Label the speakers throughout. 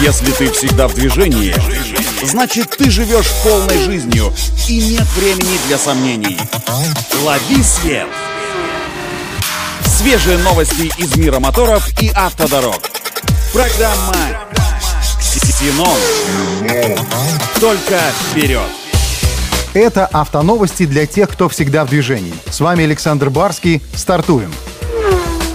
Speaker 1: Если ты всегда в движении, значит ты живешь полной жизнью и нет времени для сомнений. Лови свет! Свежие новости из мира моторов и автодорог. Программа «Ксенон». Только вперед!
Speaker 2: Это автоновости для тех, кто всегда в движении. С вами Александр Барский. Стартуем.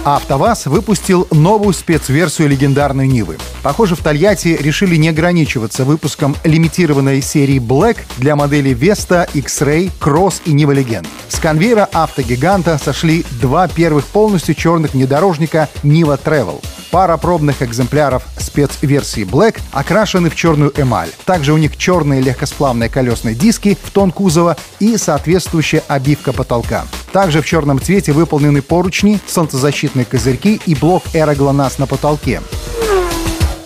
Speaker 2: АвтоВАЗ выпустил новую спецверсию легендарной Нивы. Похоже, в Тольятти решили не ограничиваться выпуском лимитированной серии Black для моделей Vesta, X-Ray, Cross и Нива Legend. С конвейера автогиганта сошли два первых полностью черных внедорожника Niva Travel. Пара пробных экземпляров спецверсии Black окрашены в черную эмаль. Также у них черные легкосплавные колесные диски в тон кузова и соответствующая обивка потолка. Также в черном цвете выполнены поручни, солнцезащитные козырьки и блок аэроглонасс на потолке.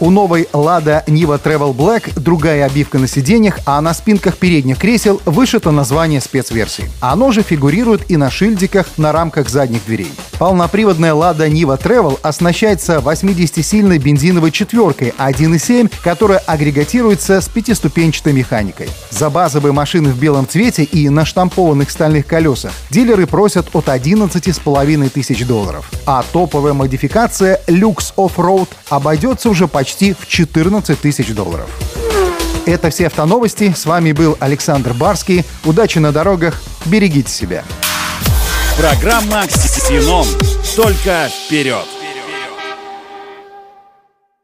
Speaker 2: У новой Lada Niva Travel Black другая обивка на сиденьях, а на спинках передних кресел вышито название спецверсии. Оно же фигурирует и на шильдиках на рамках задних дверей. Полноприводная Lada Niva Travel оснащается 80-сильной бензиновой четверкой 1.7, которая агрегатируется с пятиступенчатой механикой. За базовые машины в белом цвете и на штампованных стальных колесах дилеры просят от 11,5 тысяч долларов. А топовая модификация Lux Off-Road обойдется уже почти почти в 14 тысяч долларов. Это все автоновости. С вами был Александр Барский. Удачи на дорогах. Берегите себя.
Speaker 1: Программа «Ксеном». Только вперед!